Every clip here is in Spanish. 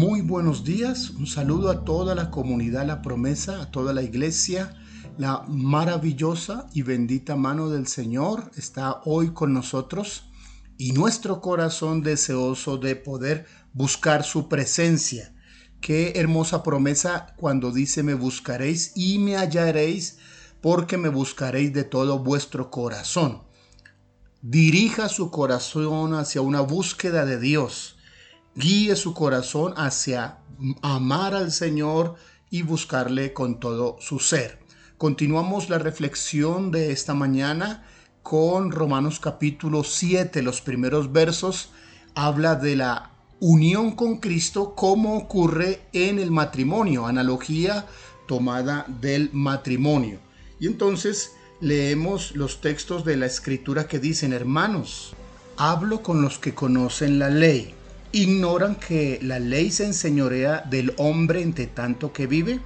Muy buenos días, un saludo a toda la comunidad La Promesa, a toda la iglesia. La maravillosa y bendita mano del Señor está hoy con nosotros y nuestro corazón deseoso de poder buscar su presencia. Qué hermosa promesa cuando dice me buscaréis y me hallaréis porque me buscaréis de todo vuestro corazón. Dirija su corazón hacia una búsqueda de Dios guíe su corazón hacia amar al Señor y buscarle con todo su ser. Continuamos la reflexión de esta mañana con Romanos capítulo 7, los primeros versos, habla de la unión con Cristo como ocurre en el matrimonio, analogía tomada del matrimonio. Y entonces leemos los textos de la escritura que dicen, hermanos, hablo con los que conocen la ley ignoran que la ley se enseñorea del hombre entre tanto que vive,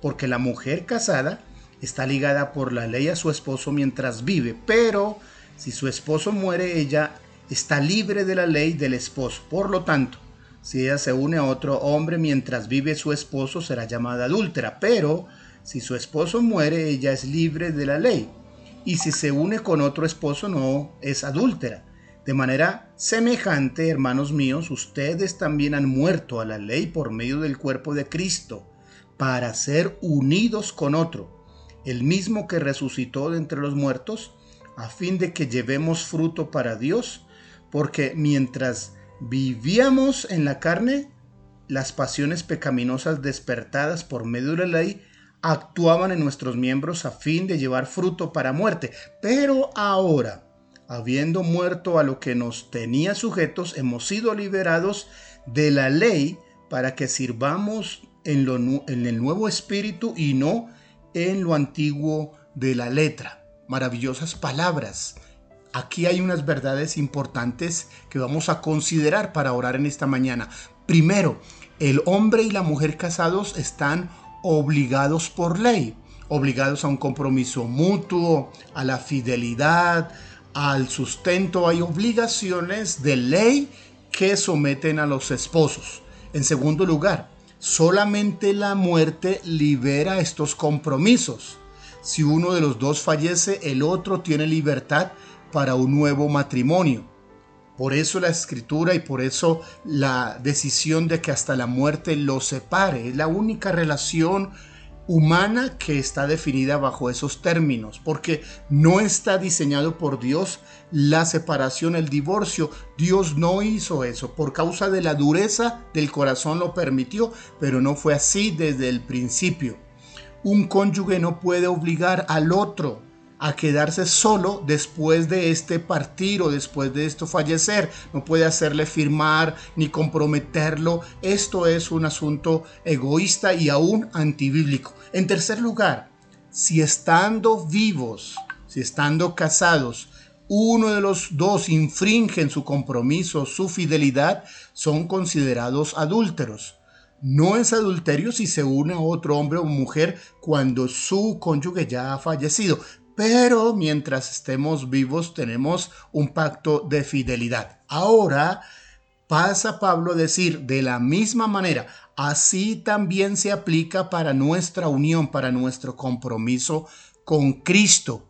porque la mujer casada está ligada por la ley a su esposo mientras vive, pero si su esposo muere, ella está libre de la ley del esposo. Por lo tanto, si ella se une a otro hombre mientras vive su esposo, será llamada adúltera, pero si su esposo muere, ella es libre de la ley. Y si se une con otro esposo, no es adúltera. De manera semejante, hermanos míos, ustedes también han muerto a la ley por medio del cuerpo de Cristo, para ser unidos con otro, el mismo que resucitó de entre los muertos, a fin de que llevemos fruto para Dios, porque mientras vivíamos en la carne, las pasiones pecaminosas despertadas por medio de la ley actuaban en nuestros miembros a fin de llevar fruto para muerte. Pero ahora, habiendo muerto a lo que nos tenía sujetos, hemos sido liberados de la ley para que sirvamos en, lo, en el nuevo espíritu y no en lo antiguo de la letra. Maravillosas palabras. Aquí hay unas verdades importantes que vamos a considerar para orar en esta mañana. Primero, el hombre y la mujer casados están obligados por ley, obligados a un compromiso mutuo, a la fidelidad, al sustento hay obligaciones de ley que someten a los esposos. En segundo lugar, solamente la muerte libera estos compromisos. Si uno de los dos fallece, el otro tiene libertad para un nuevo matrimonio. Por eso la escritura y por eso la decisión de que hasta la muerte los separe. Es la única relación humana que está definida bajo esos términos, porque no está diseñado por Dios la separación, el divorcio. Dios no hizo eso, por causa de la dureza del corazón lo permitió, pero no fue así desde el principio. Un cónyuge no puede obligar al otro a quedarse solo después de este partir o después de esto fallecer. No puede hacerle firmar ni comprometerlo. Esto es un asunto egoísta y aún antibíblico. En tercer lugar, si estando vivos, si estando casados, uno de los dos infringen su compromiso, su fidelidad, son considerados adúlteros. No es adulterio si se une a otro hombre o mujer cuando su cónyuge ya ha fallecido, pero mientras estemos vivos tenemos un pacto de fidelidad. Ahora pasa Pablo a decir, de la misma manera, así también se aplica para nuestra unión, para nuestro compromiso con Cristo.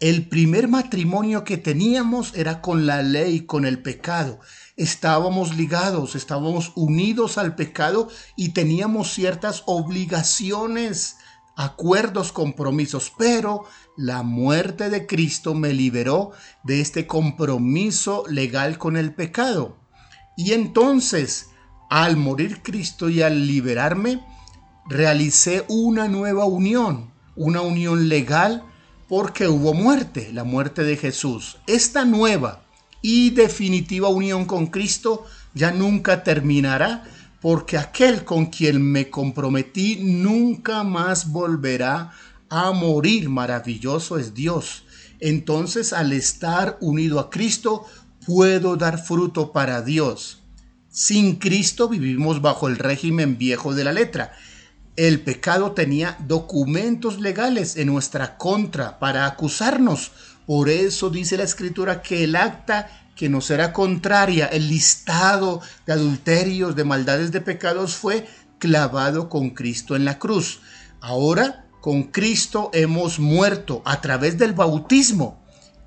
El primer matrimonio que teníamos era con la ley, con el pecado. Estábamos ligados, estábamos unidos al pecado y teníamos ciertas obligaciones acuerdos, compromisos, pero la muerte de Cristo me liberó de este compromiso legal con el pecado. Y entonces, al morir Cristo y al liberarme, realicé una nueva unión, una unión legal porque hubo muerte, la muerte de Jesús. Esta nueva y definitiva unión con Cristo ya nunca terminará porque aquel con quien me comprometí nunca más volverá a morir. Maravilloso es Dios. Entonces al estar unido a Cristo, puedo dar fruto para Dios. Sin Cristo vivimos bajo el régimen viejo de la letra. El pecado tenía documentos legales en nuestra contra para acusarnos. Por eso dice la escritura que el acta que nos era contraria, el listado de adulterios, de maldades, de pecados fue clavado con Cristo en la cruz. Ahora con Cristo hemos muerto a través del bautismo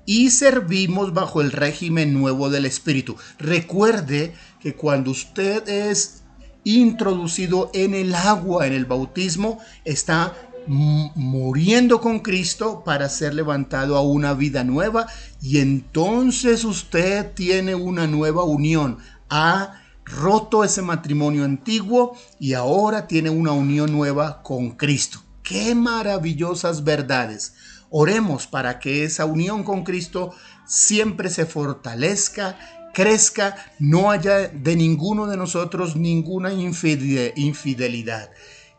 y servimos bajo el régimen nuevo del Espíritu. Recuerde que cuando usted es introducido en el agua, en el bautismo, está muriendo con Cristo para ser levantado a una vida nueva y entonces usted tiene una nueva unión. Ha roto ese matrimonio antiguo y ahora tiene una unión nueva con Cristo. Qué maravillosas verdades. Oremos para que esa unión con Cristo siempre se fortalezca, crezca, no haya de ninguno de nosotros ninguna infidelidad.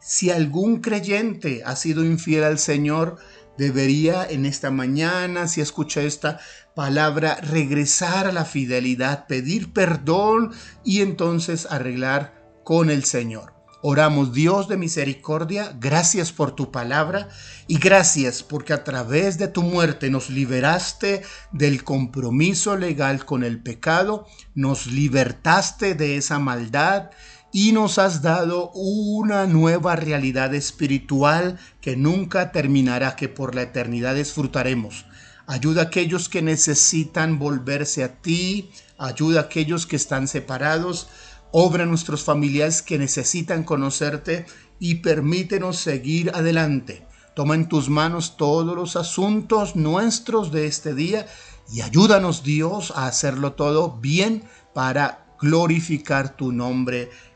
Si algún creyente ha sido infiel al Señor, debería en esta mañana, si escucha esta palabra, regresar a la fidelidad, pedir perdón y entonces arreglar con el Señor. Oramos Dios de misericordia, gracias por tu palabra y gracias porque a través de tu muerte nos liberaste del compromiso legal con el pecado, nos libertaste de esa maldad y nos has dado una nueva realidad espiritual que nunca terminará, que por la eternidad disfrutaremos. Ayuda a aquellos que necesitan volverse a ti, ayuda a aquellos que están separados, obra a nuestros familiares que necesitan conocerte y permítenos seguir adelante. Toma en tus manos todos los asuntos nuestros de este día y ayúdanos Dios a hacerlo todo bien para glorificar tu nombre